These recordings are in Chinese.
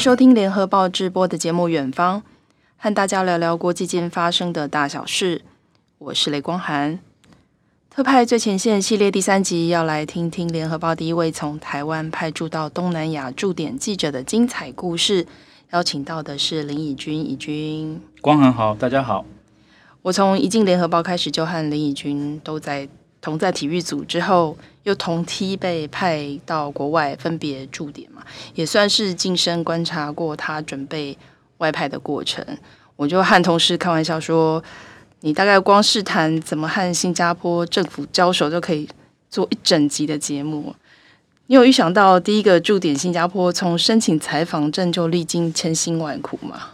收听联合报直播的节目《远方》，和大家聊聊国际间发生的大小事。我是雷光涵。特派最前线系列第三集要来听听联合报第一位从台湾派驻到东南亚驻点记者的精彩故事。邀请到的是林以君，以君。光涵好，大家好。我从一进联合报开始就和林以君都在同在体育组，之后又同梯被派到国外分别驻点嘛，也算是近身观察过他准备外派的过程。我就和同事开玩笑说。你大概光是谈怎么和新加坡政府交手，就可以做一整集的节目。你有预想到第一个驻点新加坡，从申请采访证就历经千辛万苦吗？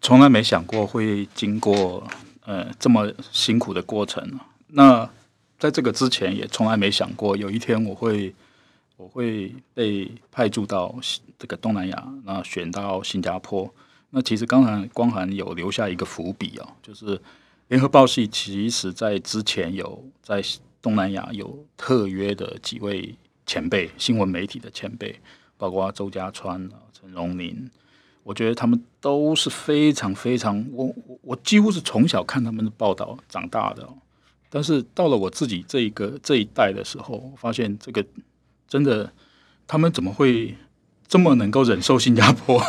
从来没想过会经过呃这么辛苦的过程。那在这个之前，也从来没想过有一天我会我会被派驻到这个东南亚，那选到新加坡。那其实刚才光涵有留下一个伏笔哦，就是联合报系其实在之前有在东南亚有特约的几位前辈，新闻媒体的前辈，包括周家川、陈荣宁，我觉得他们都是非常非常，我我几乎是从小看他们的报道长大的，但是到了我自己这一个这一代的时候，我发现这个真的，他们怎么会这么能够忍受新加坡？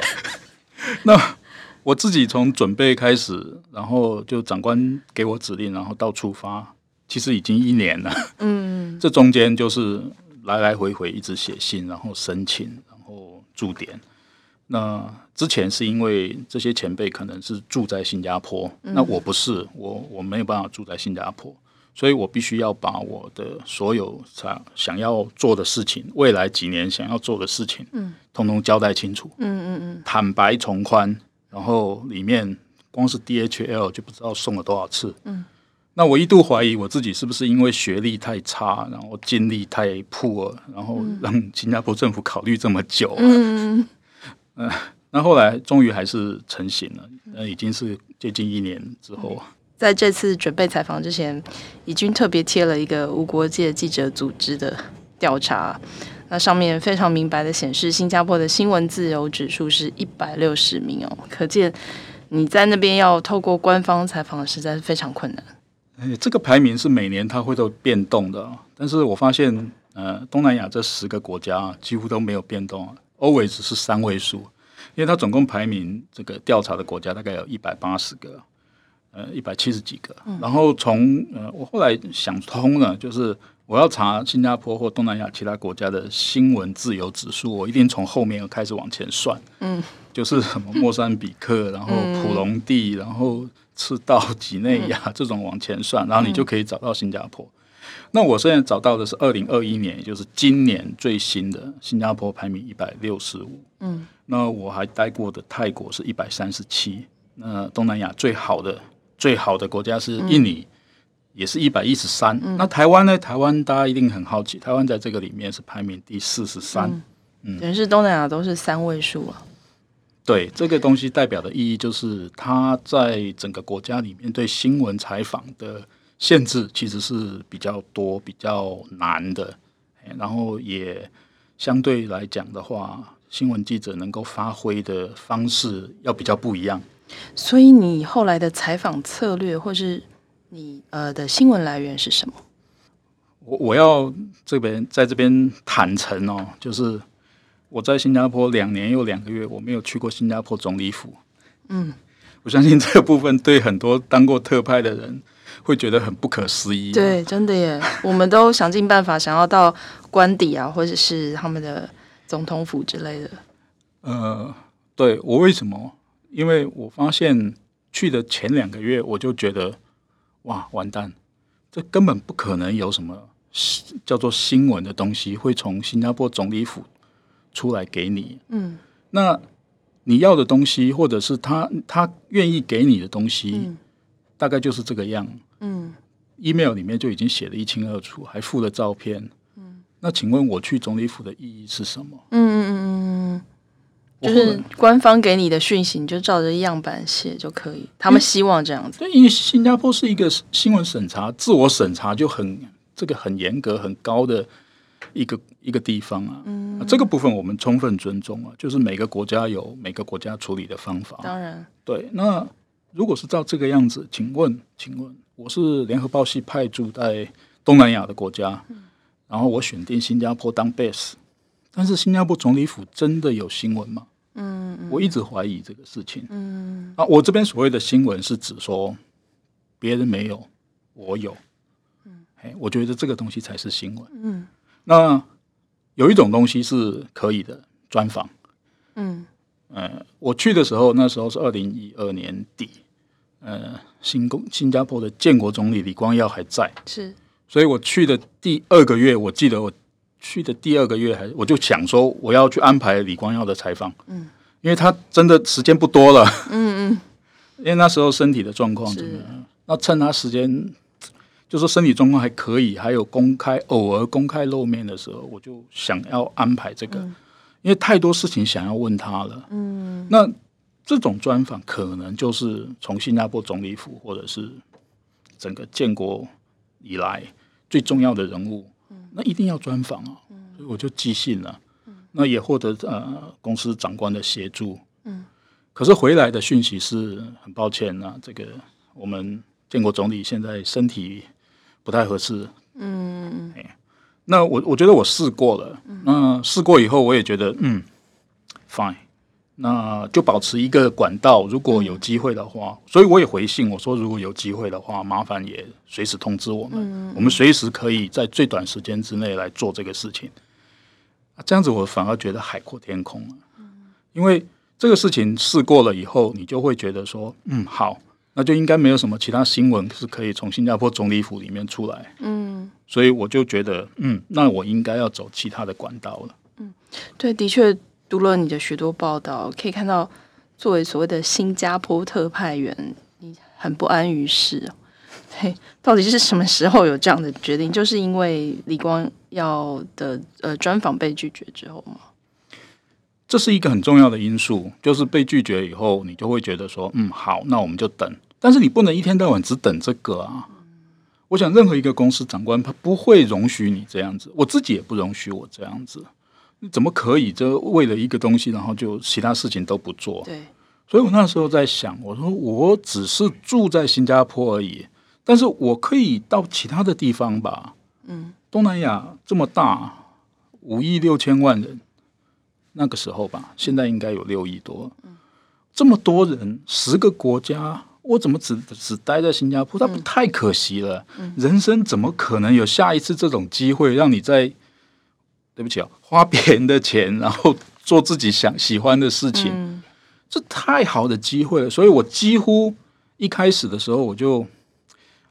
那我自己从准备开始，然后就长官给我指令，然后到出发，其实已经一年了。嗯，这中间就是来来回回一直写信，然后申请，然后驻点。那之前是因为这些前辈可能是住在新加坡，那我不是，我我没有办法住在新加坡，所以我必须要把我的所有想想要做的事情，未来几年想要做的事情，嗯。通通交代清楚，嗯嗯嗯，坦白从宽，然后里面光是 DHL 就不知道送了多少次，嗯，那我一度怀疑我自己是不是因为学历太差，然后经历太 poor，然后让新加坡政府考虑这么久，嗯嗯，那后来终于还是成型了，那已经是接近一年之后，在这次准备采访之前，已经特别贴了一个无国界记者组织的调查。那上面非常明白的显示，新加坡的新闻自由指数是一百六十名哦，可见你在那边要透过官方采访，实在是非常困难。哎，这个排名是每年它会都变动的，但是我发现，呃，东南亚这十个国家几乎都没有变动，always 是三位数，因为它总共排名这个调查的国家大概有一百八十个，呃，一百七十几个，嗯、然后从呃，我后来想通了，就是。我要查新加坡或东南亚其他国家的新闻自由指数，我一定从后面开始往前算。嗯，就是什么莫桑比克，然后普隆地，然后赤道几内亚这种往前算，然后你就可以找到新加坡。那我现在找到的是二零二一年，也就是今年最新的新加坡排名一百六十五。嗯，那我还待过的泰国是一百三十七。那东南亚最好的最好的国家是印尼。也是一百一十三。那台湾呢？台湾大家一定很好奇，台湾在这个里面是排名第四十三。嗯，等于是东南亚都是三位数啊。对，这个东西代表的意义就是，它在整个国家里面对新闻采访的限制其实是比较多、比较难的。然后也相对来讲的话，新闻记者能够发挥的方式要比较不一样。所以你后来的采访策略，或是你呃的新闻来源是什么？我我要这边在这边坦诚哦，就是我在新加坡两年又两个月，我没有去过新加坡总理府。嗯，我相信这个部分对很多当过特派的人会觉得很不可思议。对，真的耶，我们都想尽办法想要到官邸啊，或者是他们的总统府之类的。呃，对，我为什么？因为我发现去的前两个月，我就觉得。哇，完蛋！这根本不可能有什么叫做新闻的东西会从新加坡总理府出来给你。嗯，那你要的东西，或者是他他愿意给你的东西，嗯、大概就是这个样。嗯，email 里面就已经写的一清二楚，还附了照片。嗯，那请问我去总理府的意义是什么？嗯嗯嗯嗯嗯。就是官方给你的讯息，你就照着样板写就可以。他们希望这样子。对，因为新加坡是一个新闻审查、自我审查就很这个很严格、很高的一个一个地方啊。嗯，这个部分我们充分尊重啊，就是每个国家有每个国家处理的方法。当然，对。那如果是照这个样子，请问，请问，我是联合报系派驻在东南亚的国家，嗯、然后我选定新加坡当 base，但是新加坡总理府真的有新闻吗？嗯，嗯，我一直怀疑这个事情。嗯，啊，我这边所谓的新闻是指说别人没有，我有。嗯，哎，我觉得这个东西才是新闻。嗯，那有一种东西是可以的，专访。嗯，呃，我去的时候，那时候是二零一二年底。呃，新公新加坡的建国总理李光耀还在，是，所以我去的第二个月，我记得我。去的第二个月，还我就想说我要去安排李光耀的采访，嗯，因为他真的时间不多了，嗯嗯，因为那时候身体的状况真的，那趁他时间，就说身体状况还可以，还有公开偶尔公开露面的时候，我就想要安排这个，因为太多事情想要问他了，嗯，那这种专访可能就是从新加坡总理府或者是整个建国以来最重要的人物。那一定要专访啊，所以我就寄信了。那也获得呃公司长官的协助。嗯，可是回来的讯息是很抱歉啊，这个我们建国总理现在身体不太合适。嗯，那我我觉得我试过了。那试过以后，我也觉得嗯，fine。那就保持一个管道，如果有机会的话，嗯、所以我也回信我说，如果有机会的话，麻烦也随时通知我们，嗯、我们随时可以在最短时间之内来做这个事情。这样子我反而觉得海阔天空了，嗯、因为这个事情试过了以后，你就会觉得说，嗯，好，那就应该没有什么其他新闻是可以从新加坡总理府里面出来，嗯，所以我就觉得，嗯，那我应该要走其他的管道了，嗯，对，的确。读了你的许多报道，可以看到，作为所谓的新加坡特派员，你很不安于室。对，到底是什么时候有这样的决定？就是因为李光耀的呃专访被拒绝之后吗？这是一个很重要的因素，就是被拒绝以后，你就会觉得说，嗯，好，那我们就等。但是你不能一天到晚只等这个啊！我想，任何一个公司长官他不会容许你这样子，我自己也不容许我这样子。你怎么可以？就为了一个东西，然后就其他事情都不做？对，所以我那时候在想，我说我只是住在新加坡而已，但是我可以到其他的地方吧？嗯，东南亚这么大，五亿六千万人，那个时候吧，现在应该有六亿多。嗯，这么多人，十个国家，我怎么只只待在新加坡？那不太可惜了。嗯，人生怎么可能有下一次这种机会，让你在？对不起啊，花别人的钱，然后做自己想喜欢的事情，嗯、这太好的机会了。所以我几乎一开始的时候，我就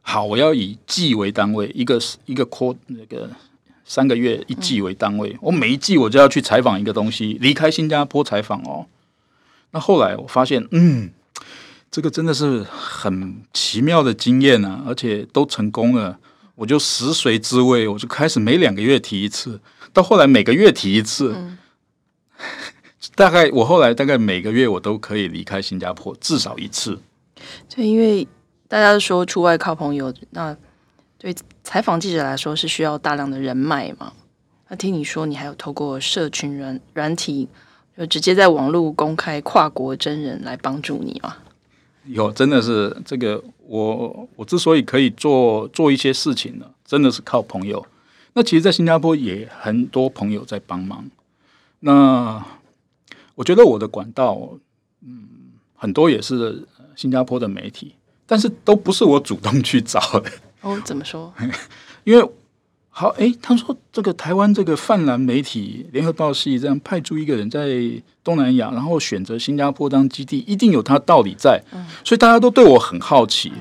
好，我要以季为单位，一个一个 q 那个三个月一季为单位，嗯、我每一季我就要去采访一个东西，离开新加坡采访哦。那后来我发现，嗯，这个真的是很奇妙的经验啊，而且都成功了。我就食髓知味，我就开始每两个月提一次。到后来每个月提一次，嗯、大概我后来大概每个月我都可以离开新加坡至少一次。对，因为大家都说出外靠朋友，那对采访记者来说是需要大量的人脉嘛。那听你说你还有透过社群软软体，就直接在网络公开跨国真人来帮助你吗？有，真的是这个我我之所以可以做做一些事情呢，真的是靠朋友。那其实，在新加坡也很多朋友在帮忙。那我觉得我的管道，嗯，很多也是新加坡的媒体，但是都不是我主动去找的。哦，怎么说？因为好，哎，他说这个台湾这个泛蓝媒体联合报系这样派出一个人在东南亚，然后选择新加坡当基地，一定有他道理在。嗯，所以大家都对我很好奇，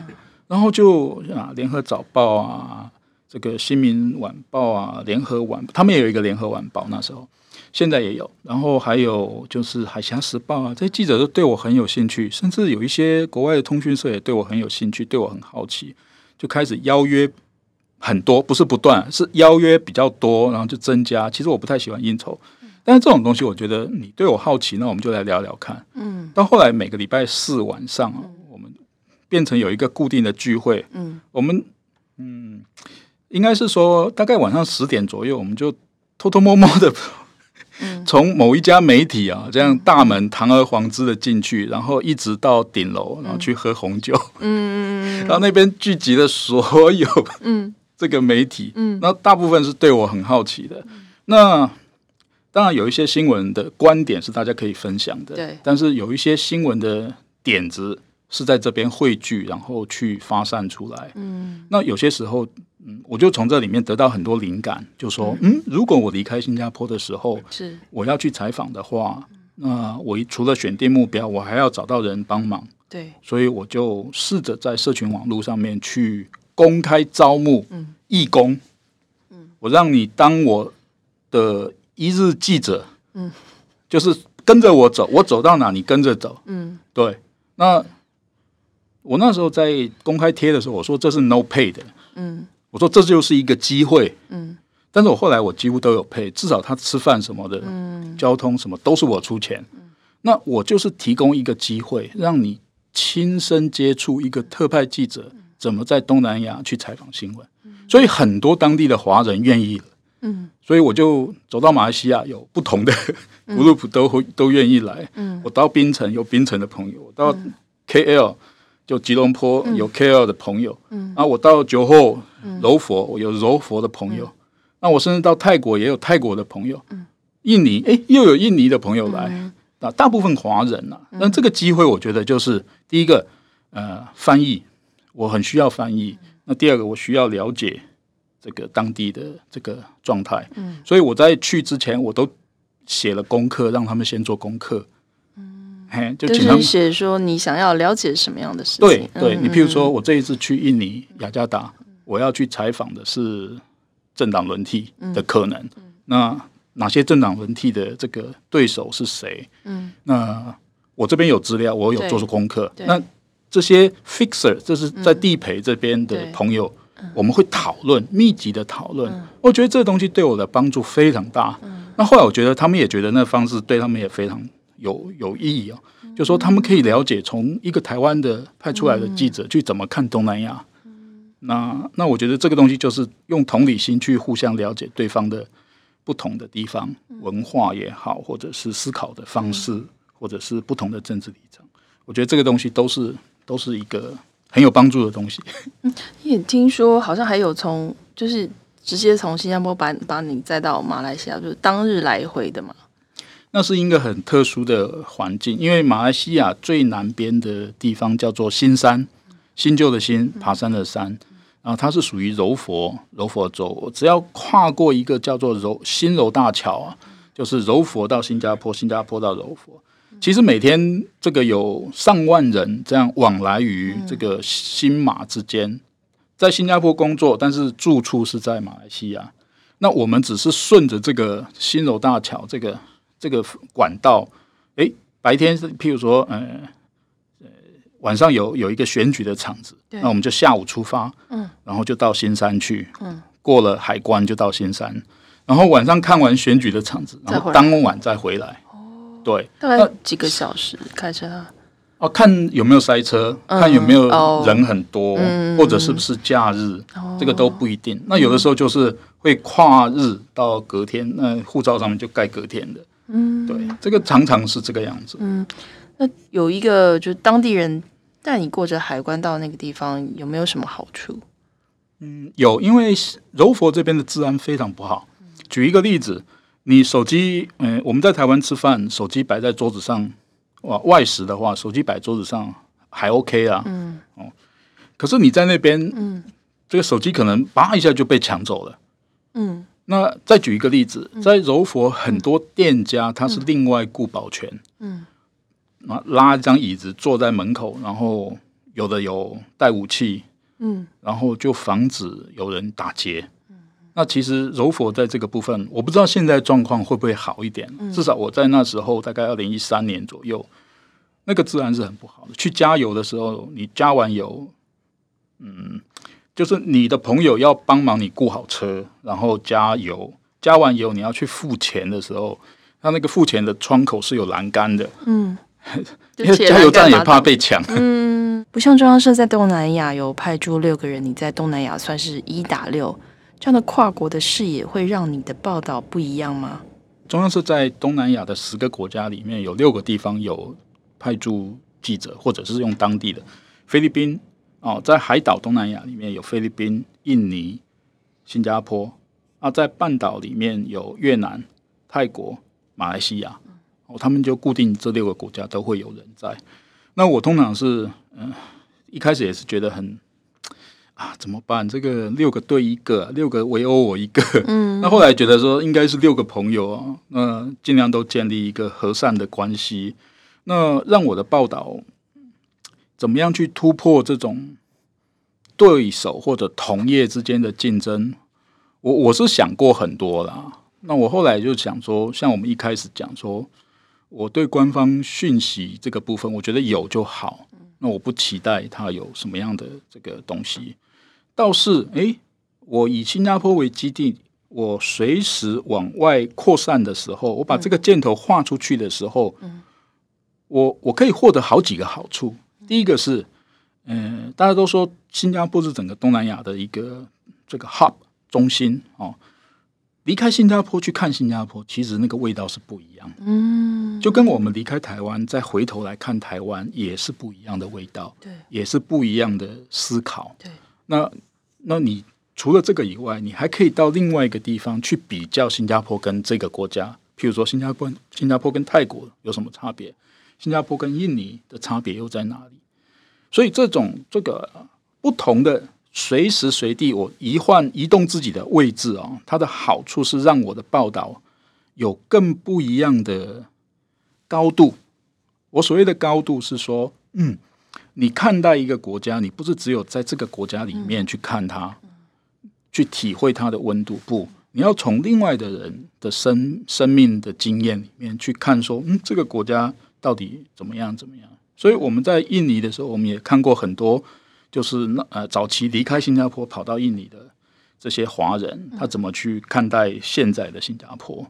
然后就啊，联合早报啊。这个新民晚报啊，联合晚，他们也有一个联合晚报，那时候现在也有，然后还有就是海峡时报啊，这些记者都对我很有兴趣，甚至有一些国外的通讯社也对我很有兴趣，对我很好奇，就开始邀约很多，不是不断，是邀约比较多，然后就增加。其实我不太喜欢应酬，但是这种东西，我觉得你对我好奇，那我们就来聊聊看。嗯，到后来每个礼拜四晚上啊，我们变成有一个固定的聚会。嗯，我们嗯。应该是说，大概晚上十点左右，我们就偷偷摸摸的，从某一家媒体啊，这样大门堂而皇之的进去，然后一直到顶楼，然后去喝红酒，嗯，然后那边聚集了所有，嗯，这个媒体，嗯，那大部分是对我很好奇的，那当然有一些新闻的观点是大家可以分享的，对，但是有一些新闻的点子是在这边汇聚，然后去发散出来，嗯，那有些时候。嗯，我就从这里面得到很多灵感，就说，嗯，如果我离开新加坡的时候，是我要去采访的话，那我除了选定目标，我还要找到人帮忙。对，所以我就试着在社群网络上面去公开招募义工。嗯，我让你当我的一日记者。嗯，就是跟着我走，我走到哪你跟着走。嗯，对。那我那时候在公开贴的时候，我说这是 no pay 的。嗯。我说这就是一个机会，嗯，但是我后来我几乎都有配，至少他吃饭什么的，嗯，交通什么都是我出钱，嗯，那我就是提供一个机会，让你亲身接触一个特派记者怎么在东南亚去采访新闻，所以很多当地的华人愿意。了，嗯，所以我就走到马来西亚，有不同的 group 都会都愿意来，嗯，我到槟城有槟城的朋友，我到 KL。就吉隆坡有 KL 的朋友，嗯，啊，我到酒后柔佛，我有柔佛的朋友，那我甚至到泰国也有泰国的朋友，嗯，印尼，哎，又有印尼的朋友来，啊，大部分华人呐，那这个机会我觉得就是第一个，呃，翻译，我很需要翻译，那第二个我需要了解这个当地的这个状态，嗯，所以我在去之前我都写了功课，让他们先做功课。嘿，就请他们写说你想要了解什么样的事情。对，对你，譬如说我这一次去印尼雅加达，我要去采访的是政党轮替的可能。那哪些政党轮替的这个对手是谁？嗯，那我这边有资料，我有做出功课。那这些 fixer，这是在地陪这边的朋友，我们会讨论，密集的讨论。我觉得这个东西对我的帮助非常大。那后来我觉得他们也觉得那方式对他们也非常。有有意义哦，就说他们可以了解从一个台湾的派出来的记者去怎么看东南亚。那那我觉得这个东西就是用同理心去互相了解对方的不同的地方文化也好，或者是思考的方式，或者是不同的政治立场。我觉得这个东西都是都是一个很有帮助的东西。嗯，也听说好像还有从就是直接从新加坡把把你载到马来西亚，就是当日来回的嘛。那是一个很特殊的环境，因为马来西亚最南边的地方叫做新山，新旧的新，爬山的山，然后它是属于柔佛柔佛州，只要跨过一个叫做柔新柔大桥啊，就是柔佛到新加坡，新加坡到柔佛，其实每天这个有上万人这样往来于这个新马之间，在新加坡工作，但是住处是在马来西亚，那我们只是顺着这个新柔大桥这个。这个管道，哎，白天是譬如说，呃，呃，晚上有有一个选举的场子，那我们就下午出发，嗯，然后就到新山去，嗯，过了海关就到新山，然后晚上看完选举的场子，然后当晚再回来，哦，对，大概几个小时开车啊？哦，看有没有塞车，看有没有人很多，或者是不是假日，这个都不一定。那有的时候就是会跨日到隔天，那护照上面就盖隔天的。嗯，对，这个常常是这个样子。嗯，那有一个就是当地人带你过着海关到那个地方，有没有什么好处？嗯，有，因为柔佛这边的治安非常不好。举一个例子，你手机，嗯，我们在台湾吃饭，手机摆在桌子上，哇，外食的话，手机摆桌子上还 OK 啊。嗯，哦，可是你在那边，嗯，这个手机可能叭一下就被抢走了。嗯。那再举一个例子，在柔佛很多店家，他是另外雇保全，嗯，拉一张椅子坐在门口，然后有的有带武器，嗯，然后就防止有人打劫。那其实柔佛在这个部分，我不知道现在状况会不会好一点。至少我在那时候，大概二零一三年左右，那个自然是很不好的。去加油的时候，你加完油，嗯。就是你的朋友要帮忙你雇好车，然后加油，加完油你要去付钱的时候，他那个付钱的窗口是有栏杆的，嗯，因 为加油站也怕被抢，嗯，不像中央社在东南亚有派驻六个人，你在东南亚算是一打六，这样的跨国的视野会让你的报道不一样吗？中央社在东南亚的十个国家里面有六个地方有派驻记者，或者是用当地的。菲律宾哦，在海岛东南亚里面有菲律宾、印尼、新加坡啊，在半岛里面有越南、泰国、马来西亚哦，他们就固定这六个国家都会有人在。那我通常是嗯、呃，一开始也是觉得很。啊，怎么办？这个六个对一个，六个围殴我一个。嗯，那后来觉得说应该是六个朋友啊，那尽量都建立一个和善的关系。那让我的报道怎么样去突破这种对手或者同业之间的竞争？我我是想过很多啦。那我后来就想说，像我们一开始讲说，我对官方讯息这个部分，我觉得有就好。那我不期待它有什么样的这个东西。倒是，哎，我以新加坡为基地，我随时往外扩散的时候，我把这个箭头画出去的时候，嗯、我我可以获得好几个好处。第一个是，嗯、呃，大家都说新加坡是整个东南亚的一个这个 hub 中心哦。离开新加坡去看新加坡，其实那个味道是不一样的。嗯，就跟我们离开台湾再回头来看台湾，也是不一样的味道。对，也是不一样的思考。对，那。那你除了这个以外，你还可以到另外一个地方去比较新加坡跟这个国家，譬如说新加坡，新加坡跟泰国有什么差别？新加坡跟印尼的差别又在哪里？所以这种这个不同的随时随地我移换移动自己的位置啊，它的好处是让我的报道有更不一样的高度。我所谓的高度是说，嗯。你看待一个国家，你不是只有在这个国家里面去看它，去体会它的温度，不，你要从另外的人的生生命的经验里面去看，说，嗯，这个国家到底怎么样怎么样？所以我们在印尼的时候，我们也看过很多，就是那呃早期离开新加坡跑到印尼的这些华人，他怎么去看待现在的新加坡？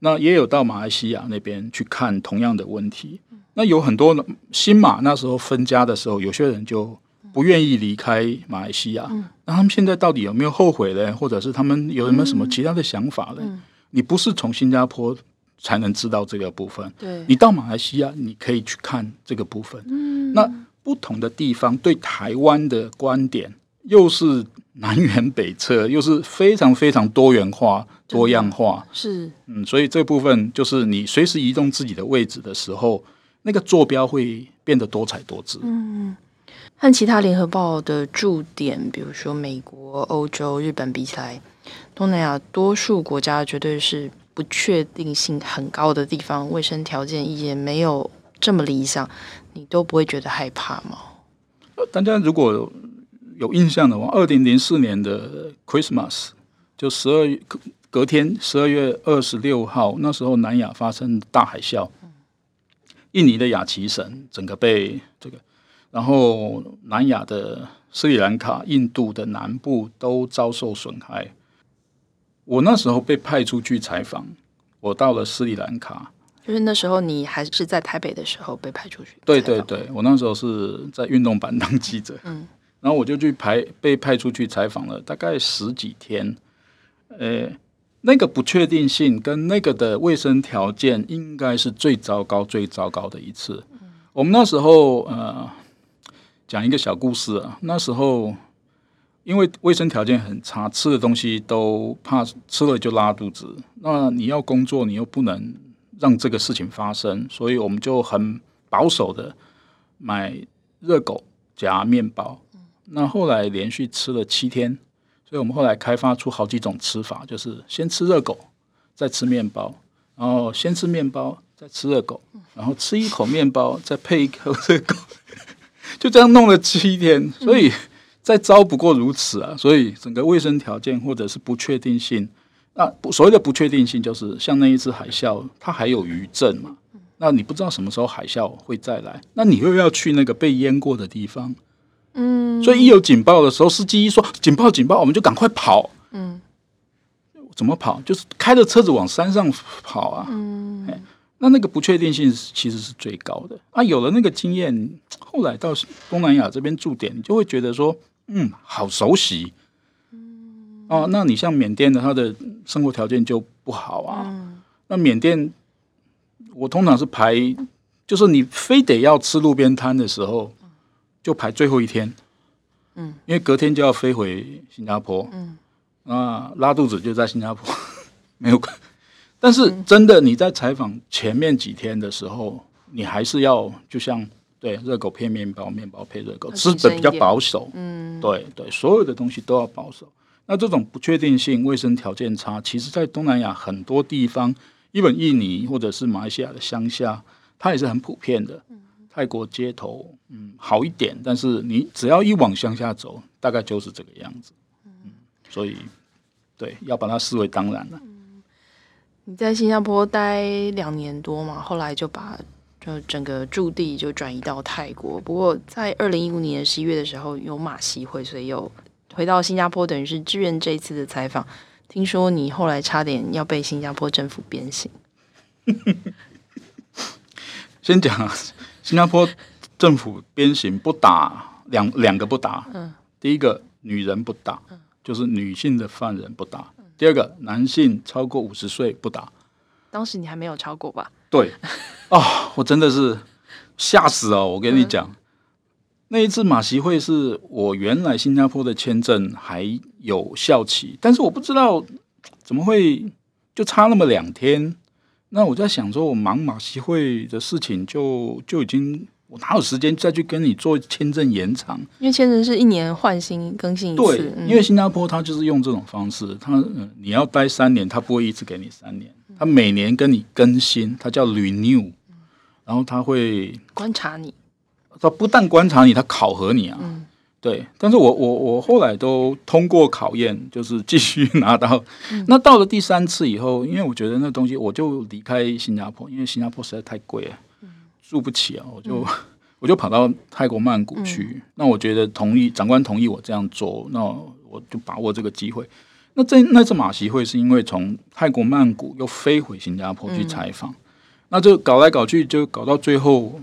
那也有到马来西亚那边去看同样的问题。那有很多新马那时候分家的时候，有些人就不愿意离开马来西亚。嗯、那他们现在到底有没有后悔呢？或者是他们有没有什么其他的想法呢？你不是从新加坡才能知道这个部分。对，你到马来西亚，你可以去看这个部分。嗯、那不同的地方对台湾的观点又是南辕北辙，又是非常非常多元化、多样化。是，嗯，所以这部分就是你随时移动自己的位置的时候。那个坐标会变得多彩多姿。嗯，和其他联合报的驻点，比如说美国、欧洲、日本比起来，东南亚多数国家绝对是不确定性很高的地方，卫生条件也没有这么理想，你都不会觉得害怕吗？大家如果有印象的话，二零零四年的 Christmas 就十二月隔天十二月二十六号，那时候南亚发生大海啸。印尼的雅齐省整个被这个，然后南亚的斯里兰卡、印度的南部都遭受损害。我那时候被派出去采访，我到了斯里兰卡，就是那时候你还是在台北的时候被派出去。对对对，我那时候是在运动版当记者，嗯，然后我就去排被派出去采访了，大概十几天，呃。那个不确定性跟那个的卫生条件，应该是最糟糕、最糟糕的一次。我们那时候呃，讲一个小故事啊。那时候因为卫生条件很差，吃的东西都怕吃了就拉肚子。那你要工作，你又不能让这个事情发生，所以我们就很保守的买热狗夹面包。那后来连续吃了七天。所以我们后来开发出好几种吃法，就是先吃热狗，再吃面包，然后先吃面包，再吃热狗，然后吃一口面包，再配一口热狗，就这样弄了七天。所以再糟不过如此啊！所以整个卫生条件或者是不确定性，那所谓的不确定性就是像那一次海啸，它还有余震嘛？那你不知道什么时候海啸会再来，那你又要去那个被淹过的地方。嗯，所以一有警报的时候，司机一说警报警报，我们就赶快跑。嗯，怎么跑？就是开着车子往山上跑啊。嗯，那那个不确定性其实是最高的啊。有了那个经验，后来到东南亚这边驻点，你就会觉得说，嗯，好熟悉。哦，那你像缅甸的，他的生活条件就不好啊。那缅甸，我通常是排，就是你非得要吃路边摊的时候，就排最后一天。嗯，因为隔天就要飞回新加坡。嗯，啊，拉肚子就在新加坡，没有。但是真的你在采访前面几天的时候，你还是要就像对热狗配面包，面包配热狗，吃的比较保守。嗯，对对，所有的东西都要保守。那这种不确定性、卫生条件差，其实在东南亚很多地方，日本、印尼或者是马来西亚的乡下，它也是很普遍的。泰国街头，嗯，好一点，但是你只要一往乡下走，大概就是这个样子。嗯，所以对，要把它视为当然了。嗯，你在新加坡待两年多嘛，后来就把就整个驻地就转移到泰国。不过在二零一五年十一月的时候有马习会，所以又回到新加坡，等于是支援这一次的采访。听说你后来差点要被新加坡政府鞭刑。先讲。新加坡政府鞭刑不打两两个不打，嗯，第一个女人不打，就是女性的犯人不打，第二个男性超过五十岁不打。当时你还没有超过吧？对，哦，我真的是吓死哦！我跟你讲，那一次马习会是我原来新加坡的签证还有效期，但是我不知道怎么会就差那么两天。那我在想说，我忙马习会的事情，就就已经我哪有时间再去跟你做签证延长？因为签证是一年换新更新一次。对，因为新加坡它就是用这种方式，它、嗯、你要待三年，它不会一次给你三年，它每年跟你更新，它叫 renew，然后它会观察你，它不但观察你，它考核你啊。嗯对，但是我我我后来都通过考验，就是继续拿到。嗯、那到了第三次以后，因为我觉得那东西，我就离开新加坡，因为新加坡实在太贵了，嗯、住不起啊，我就、嗯、我就跑到泰国曼谷去。嗯、那我觉得同意长官同意我这样做，那我就把握这个机会。那这那次马习会是因为从泰国曼谷又飞回新加坡去采访，嗯、那就搞来搞去，就搞到最后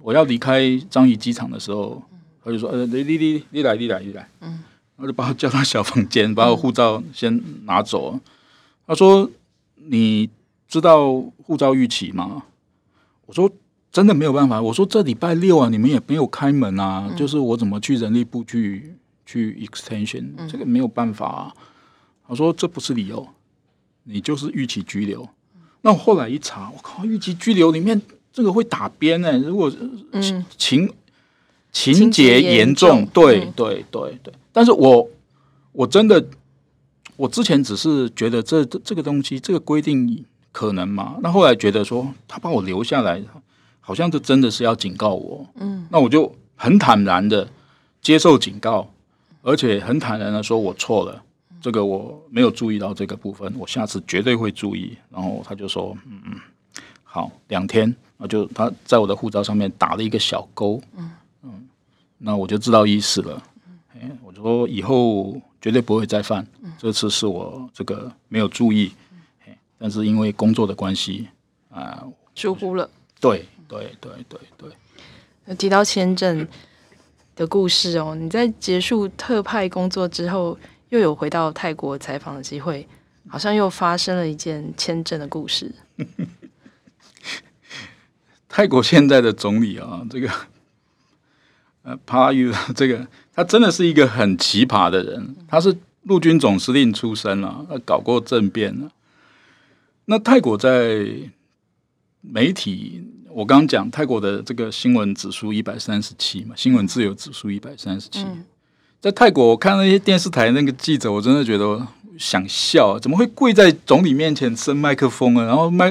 我要离开樟宜机场的时候。他就说：“呃，你你你你来，你来，你来。”嗯，我就把我叫到小房间，把我护照先拿走。嗯、他说：“你知道护照逾期吗？”我说：“真的没有办法。”我说：“这礼拜六啊，你们也没有开门啊，嗯、就是我怎么去人力部去去 extension？、嗯、这个没有办法、啊。”他说：“这不是理由，你就是逾期拘留。嗯”那我后来一查，我靠，逾期拘留里面这个会打边呢、欸。如果情。嗯情节严重，对对对对，但是我我真的，我之前只是觉得这这这个东西，这个规定可能嘛？那后来觉得说他把我留下来，好像这真的是要警告我，嗯，那我就很坦然的接受警告，而且很坦然的说我错了，这个我没有注意到这个部分，我下次绝对会注意。然后他就说，嗯嗯，好，两天，那就他在我的护照上面打了一个小勾，嗯。那我就知道意思了，嗯，我就说以后绝对不会再犯。嗯，这次是我这个没有注意，嗯，但是因为工作的关系啊，疏忽了。对对对对对。提到签证的故事哦，你在结束特派工作之后，又有回到泰国采访的机会，好像又发生了一件签证的故事。泰国现在的总理啊，这个。呃，帕拉育 这个，他真的是一个很奇葩的人。他是陆军总司令出身啊，他搞过政变了。那泰国在媒体，我刚刚讲泰国的这个新闻指数一百三十七嘛，新闻自由指数一百三十七。在泰国，我看那些电视台那个记者，我真的觉得想笑，怎么会跪在总理面前伸麦克风啊？然后麦，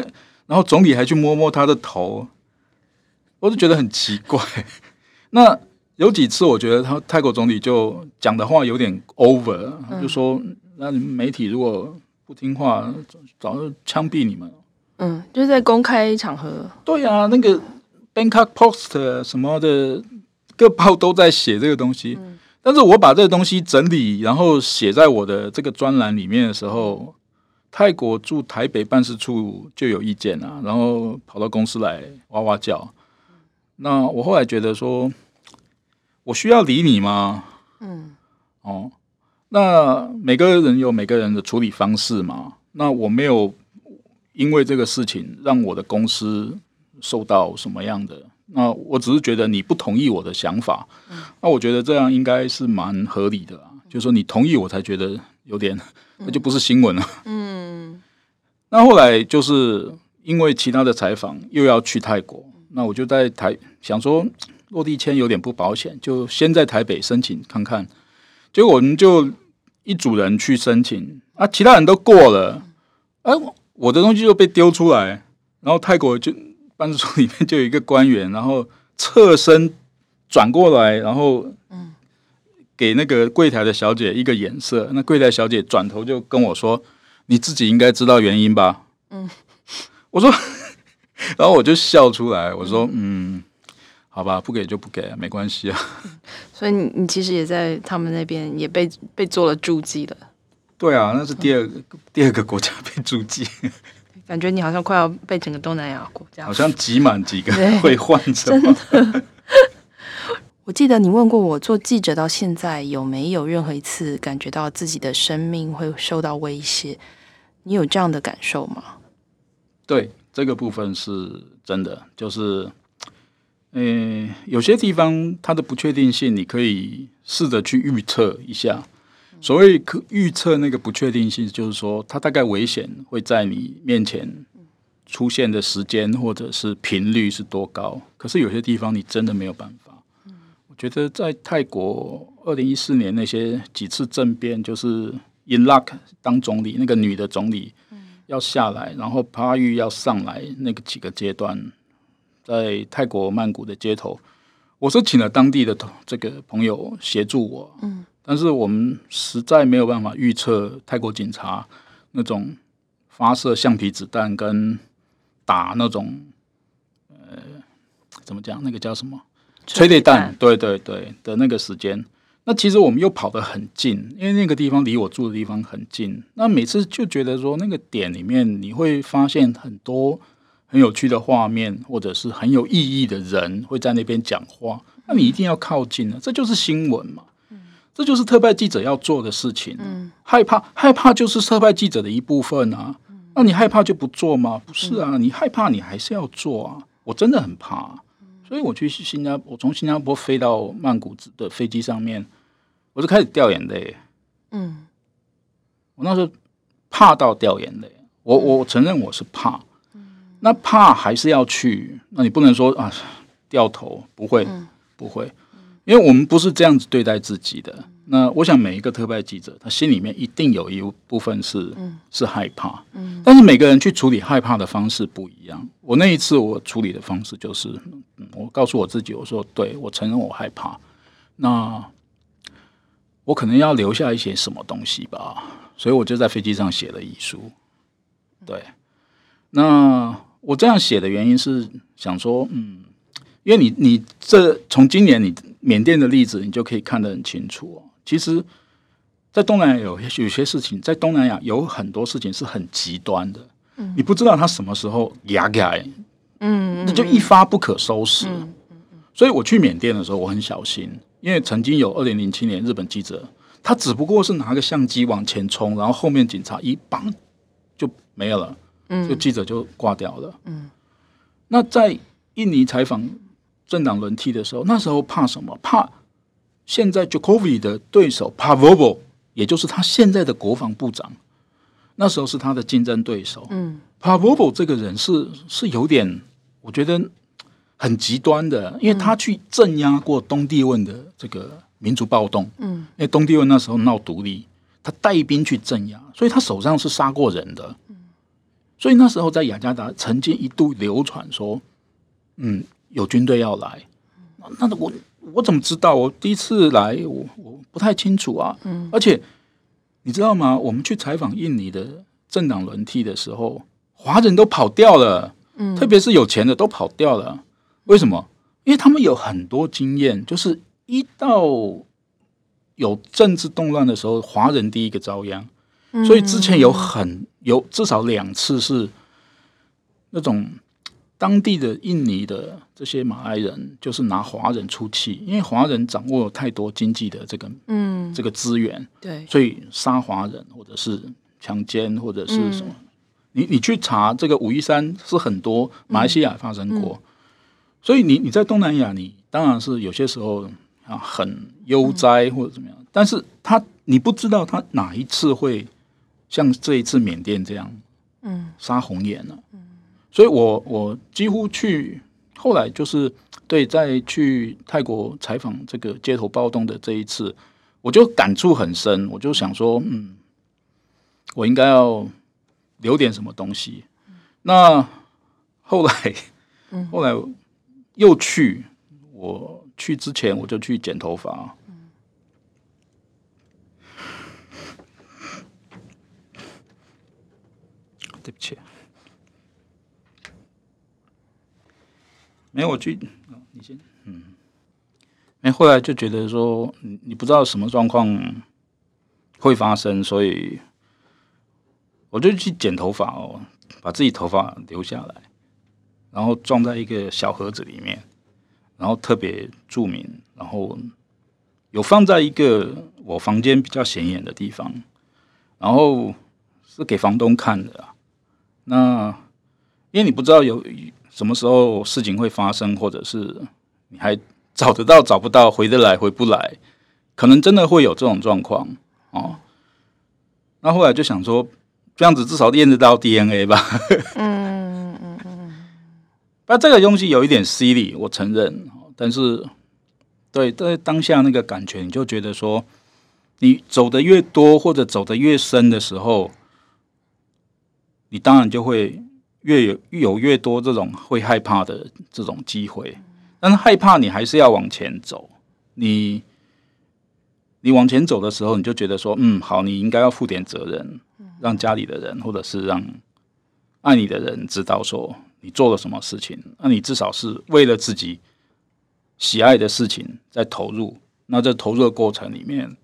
然后总理还去摸摸他的头，我就觉得很奇怪。那有几次，我觉得他泰国总理就讲的话有点 over，就说：“那你们媒体如果不听话，早就枪毙你们。”嗯，就是在公开场合。对啊，那个 Bangkok Post 什么的各报都在写这个东西。嗯、但是我把这个东西整理，然后写在我的这个专栏里面的时候，泰国驻台北办事处就有意见啊，然后跑到公司来哇哇叫。那我后来觉得说。我需要理你吗？嗯，哦，那每个人有每个人的处理方式嘛。那我没有因为这个事情让我的公司受到什么样的，那我只是觉得你不同意我的想法，嗯、那我觉得这样应该是蛮合理的啊。就是说你同意我才觉得有点，那就不是新闻了。嗯，那后来就是因为其他的采访又要去泰国，那我就在台想说落地签有点不保险，就先在台北申请看看。结果我们就一组人去申请啊，其他人都过了，哎、啊，我的东西就被丢出来，然后泰国就办事处里面就有一个官员，然后侧身转过来，然后给那个柜台的小姐一个眼色，那柜台小姐转头就跟我说：“你自己应该知道原因吧？”嗯，我说，然后我就笑出来，我说：“嗯，好吧，不给就不给，没关系啊。”所以你你其实也在他们那边也被被做了注记了。对啊，那是第二个、嗯、第二个国家被注记，感觉你好像快要被整个东南亚国家，好像挤满几个 会换真的。我记得你问过我，做记者到现在有没有任何一次感觉到自己的生命会受到威胁？你有这样的感受吗？对，这个部分是真的，就是，嗯、呃，有些地方它的不确定性，你可以试着去预测一下。所谓可预测那个不确定性，就是说它大概危险会在你面前出现的时间或者是频率是多高。可是有些地方你真的没有办法。我觉得在泰国二零一四年那些几次政变，就是 Inluck 当总理，那个女的总理要下来，然后帕育要上来，那个几个阶段，在泰国曼谷的街头，我是请了当地的这个朋友协助我，嗯但是我们实在没有办法预测泰国警察那种发射橡皮子弹跟打那种呃，怎么讲？那个叫什么？催泪弹，对对对的那个时间，那其实我们又跑得很近，因为那个地方离我住的地方很近。那每次就觉得说，那个点里面你会发现很多很有趣的画面，或者是很有意义的人会在那边讲话。那你一定要靠近啊，这就是新闻嘛，这就是特派记者要做的事情。害怕害怕就是特派记者的一部分啊。那你害怕就不做吗？不是啊，你害怕你还是要做啊。我真的很怕。所以我去新加坡，我从新加坡飞到曼谷的飞机上面，我就开始掉眼泪。嗯，我那时候怕到掉眼泪。我我承认我是怕，那怕还是要去。那你不能说啊，掉头不会不会，因为我们不是这样子对待自己的。那我想每一个特派记者，他心里面一定有一部分是、是害怕，嗯，但是每个人去处理害怕的方式不一样。我那一次我处理的方式就是，我告诉我自己，我说对，我承认我害怕，那我可能要留下一些什么东西吧，所以我就在飞机上写了遗书。对，那我这样写的原因是想说，嗯，因为你你这从今年你缅甸的例子，你就可以看得很清楚哦。其实，在东南亚有有些事情，在东南亚有很多事情是很极端的，嗯，你不知道他什么时候牙改，嗯，那就一发不可收拾。嗯，所以我去缅甸的时候，我很小心，因为曾经有二零零七年日本记者，他只不过是拿个相机往前冲，然后后面警察一绑就没有了，嗯，就记者就挂掉了。嗯，那在印尼采访政党轮替的时候，那时候怕什么？怕。现在 Jokowi 的对手 Pavovo，也就是他现在的国防部长，那时候是他的竞争对手。嗯，Pavovo 这个人是是有点，我觉得很极端的，因为他去镇压过东帝汶的这个民族暴动。嗯，因为东帝汶那时候闹独立，他带兵去镇压，所以他手上是杀过人的。嗯，所以那时候在雅加达曾经一度流传说，嗯，有军队要来。那那我。我怎么知道？我第一次来，我我不太清楚啊。嗯，而且你知道吗？我们去采访印尼的政党轮替的时候，华人都跑掉了。嗯，特别是有钱的都跑掉了。为什么？因为他们有很多经验，就是一到有政治动乱的时候，华人第一个遭殃。所以之前有很有至少两次是那种当地的印尼的这些马来人就是拿华人出气，因为华人掌握了太多经济的这个嗯。这个资源，对，所以杀华人或者是强奸或者是什么，嗯、你你去查这个五一三是很多马来西亚发生过，嗯嗯、所以你你在东南亚，你当然是有些时候啊很悠哉或者怎么样，嗯、但是他你不知道他哪一次会像这一次缅甸这样，嗯，杀红眼了。所以我我几乎去后来就是对，在去泰国采访这个街头暴动的这一次，我就感触很深。我就想说，嗯，我应该要留点什么东西。那后来，后来又去，我去之前我就去剪头发。对不起。没有，我去，你先，嗯，没，后来就觉得说，你你不知道什么状况会发生，所以我就去剪头发哦，把自己头发留下来，然后装在一个小盒子里面，然后特别著名，然后有放在一个我房间比较显眼的地方，然后是给房东看的，那因为你不知道有。什么时候事情会发生，或者是你还找得到找不到，回得来回不来，可能真的会有这种状况哦。那后来就想说，这样子至少验得到 DNA 吧。嗯嗯嗯。那这个东西有一点犀利，我承认。但是，对，在当下那个感觉，你就觉得说，你走的越多或者走的越深的时候，你当然就会。越有越有越多这种会害怕的这种机会，但是害怕你还是要往前走。你你往前走的时候，你就觉得说，嗯，好，你应该要负点责任，让家里的人或者是让爱你的人知道说你做了什么事情。那你至少是为了自己喜爱的事情在投入。那这投入的过程里面，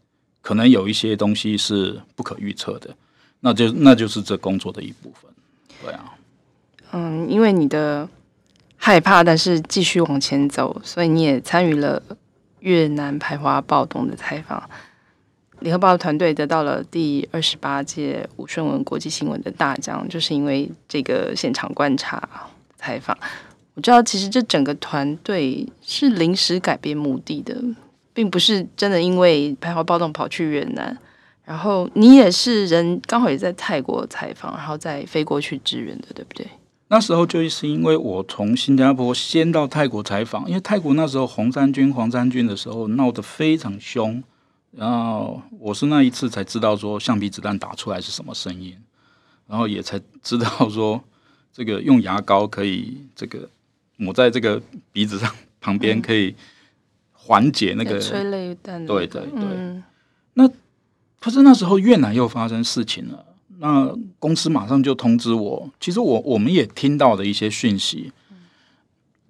可能有一些东西是不可预测的，那就那就是这工作的一部分。对啊。嗯，因为你的害怕，但是继续往前走，所以你也参与了越南排华暴动的采访。联合报团队得到了第二十八届吴顺文国际新闻的大奖，就是因为这个现场观察采访。我知道，其实这整个团队是临时改变目的的，并不是真的因为排华暴动跑去越南。然后你也是人，刚好也在泰国采访，然后再飞过去支援的，对不对？那时候就是因为我从新加坡先到泰国采访，因为泰国那时候红衫军、黄衫军的时候闹得非常凶，然后我是那一次才知道说橡皮子弹打出来是什么声音，然后也才知道说这个用牙膏可以这个抹在这个鼻子上旁边可以缓解那个催泪弹，对对对。那可是那时候越南又发生事情了。那公司马上就通知我，其实我我们也听到的一些讯息，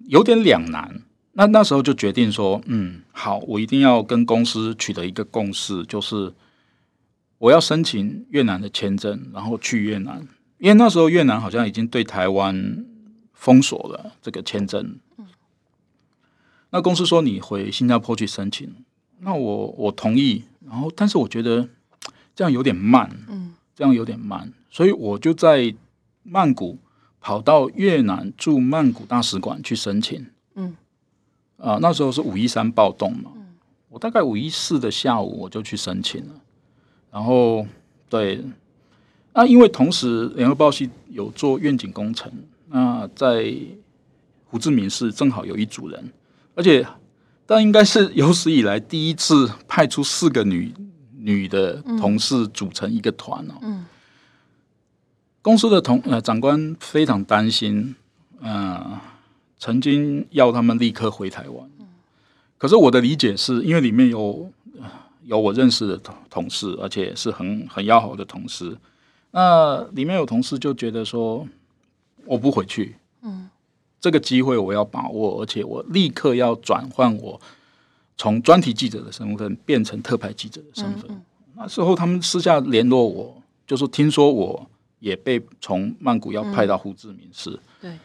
有点两难。那那时候就决定说，嗯，好，我一定要跟公司取得一个共识，就是我要申请越南的签证，然后去越南。因为那时候越南好像已经对台湾封锁了这个签证。那公司说你回新加坡去申请，那我我同意，然后但是我觉得这样有点慢，嗯。这样有点慢，所以我就在曼谷跑到越南驻曼谷大使馆去申请。嗯，啊，那时候是五一三暴动嘛，嗯、我大概五一四的下午我就去申请了。然后，对，那因为同时联合报系有做愿景工程，那在胡志明市正好有一组人，而且但应该是有史以来第一次派出四个女。女的同事组成一个团哦，嗯，公司的同呃长官非常担心，呃，曾经要他们立刻回台湾，可是我的理解是因为里面有有我认识的同同事，而且是很很要好的同事，那里面有同事就觉得说我不回去，嗯，这个机会我要把握，而且我立刻要转换我。从专题记者的身份变成特派记者的身份，嗯嗯、那时候他们私下联络我，就是听说我也被从曼谷要派到胡志明市。嗯、对，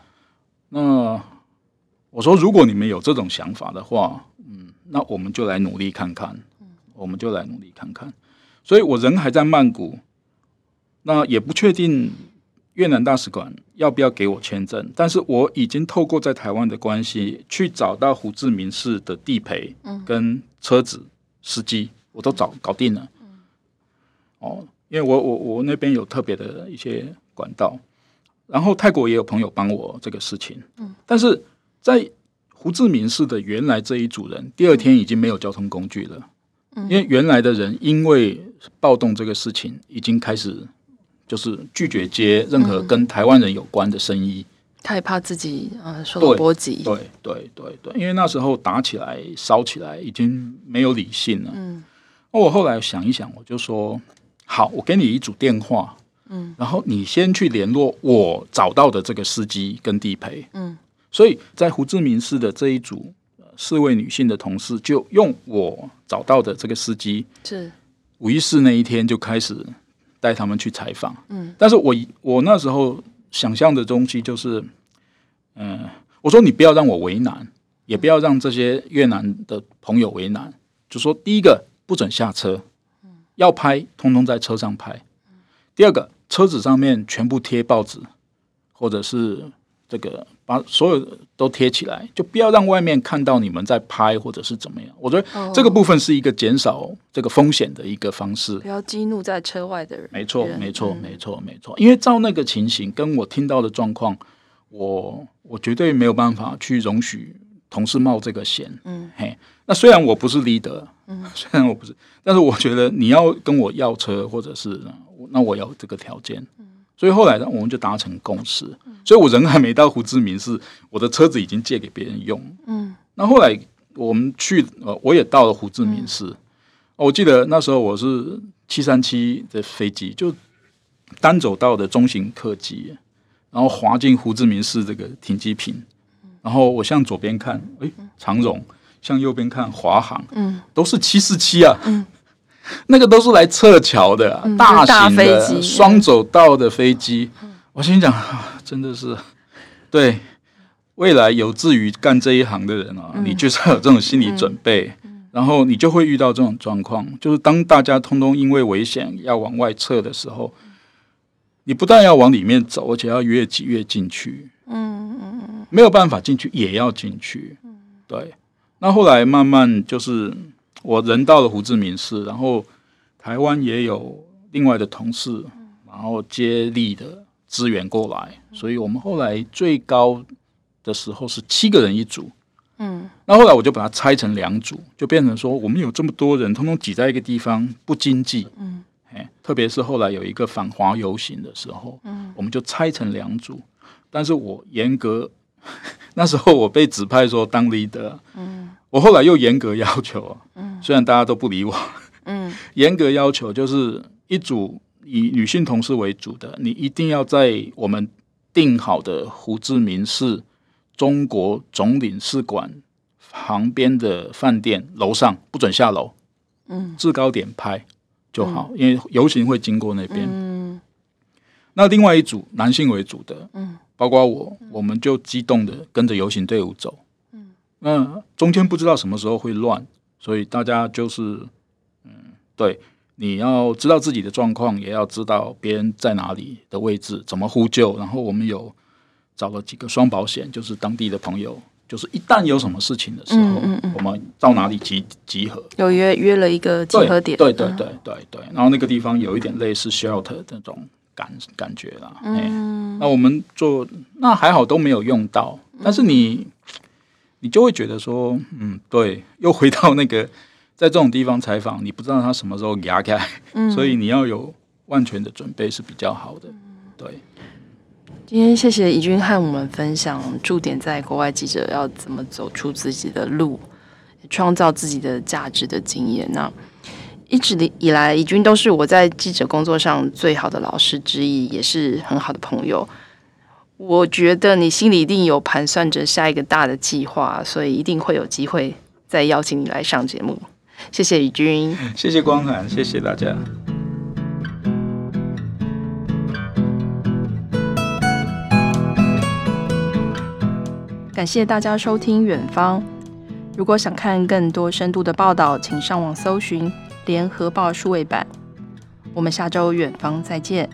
那我说，如果你们有这种想法的话，嗯，那我们就来努力看看，我们就来努力看看。所以我人还在曼谷，那也不确定越南大使馆要不要给我签证，但是我已经透过在台湾的关系去找到胡志明市的地陪，跟车子司机我都找搞定了。哦，因为我我我那边有特别的一些管道，然后泰国也有朋友帮我这个事情，但是在胡志明市的原来这一组人，第二天已经没有交通工具了。因为原来的人因为暴动这个事情，已经开始就是拒绝接任何跟台湾人有关的生意。他也怕自己呃受到波及。对对对对，因为那时候打起来、烧起来，已经没有理性了。嗯，那我后来想一想，我就说好，我给你一组电话，嗯，然后你先去联络我找到的这个司机跟地陪。嗯，所以在胡志明市的这一组。四位女性的同事就用我找到的这个司机，是五一四那一天就开始带他们去采访。嗯，但是我我那时候想象的东西就是，嗯，我说你不要让我为难，也不要让这些越南的朋友为难。就说第一个不准下车，要拍通通在车上拍。第二个车子上面全部贴报纸，或者是。这个把所有都贴起来，就不要让外面看到你们在拍或者是怎么样。我觉得这个部分是一个减少这个风险的一个方式，不要激怒在车外的人。没错，没错，没错，没错。因为照那个情形，跟我听到的状况，我我绝对没有办法去容许同事冒这个险。嗯，嘿，那虽然我不是 leader，嗯，虽然我不是，但是我觉得你要跟我要车，或者是那我要这个条件。所以后来呢，我们就达成共识。所以我人还没到胡志明市，我的车子已经借给别人用。嗯，那后来我们去，呃，我也到了胡志明市。我记得那时候我是七三七的飞机，就单走道的中型客机，然后滑进胡志明市这个停机坪，然后我向左边看，哎，长荣；向右边看，华航。嗯，都是七四七啊。嗯。那个都是来撤侨的、啊嗯、大型的双走道的飞机，我心想、啊，真的是对未来有志于干这一行的人啊，嗯、你就是要有这种心理准备，嗯、然后你就会遇到这种状况，就是当大家通通因为危险要往外撤的时候，你不但要往里面走，而且要越挤越进去，嗯嗯嗯，没有办法进去也要进去，对，那后来慢慢就是。我人到了胡志明市，然后台湾也有另外的同事，然后接力的支援过来，所以我们后来最高的时候是七个人一组。嗯，那后来我就把它拆成两组，就变成说我们有这么多人，通通挤在一个地方不经济。嗯，哎，特别是后来有一个反华游行的时候，嗯，我们就拆成两组，但是我严格 那时候我被指派说当 leader。嗯。我后来又严格要求，嗯，虽然大家都不理我，嗯，严格要求就是一组以女性同事为主的，你一定要在我们定好的胡志明市中国总领事馆旁边的饭店楼上不准下楼，嗯，制高点拍就好，嗯，因为游行会经过那边。嗯，那另外一组男性为主的，嗯，包括我，我们就激动的跟着游行队伍走。那中间不知道什么时候会乱，所以大家就是，嗯，对，你要知道自己的状况，也要知道别人在哪里的位置，怎么呼救。然后我们有找了几个双保险，就是当地的朋友，就是一旦有什么事情的时候，嗯嗯嗯、我们到哪里集集合？有约约了一个集合点，对对对对对对。然后那个地方有一点类似 shelter 那种感感觉啦。嗯，那我们做那还好都没有用到，但是你。你就会觉得说，嗯，对，又回到那个 在这种地方采访，你不知道他什么时候牙开，嗯，所以你要有万全的准备是比较好的。对，今天谢谢怡君和我们分享驻点在国外记者要怎么走出自己的路，创造自己的价值的经验。那一直以来，怡君都是我在记者工作上最好的老师之一，也是很好的朋友。我觉得你心里一定有盘算着下一个大的计划，所以一定会有机会再邀请你来上节目。谢谢宇君，谢谢光涵，谢谢大家。感谢大家收听《远方》。如果想看更多深度的报道，请上网搜寻《联合报数位版》。我们下周《远方》再见。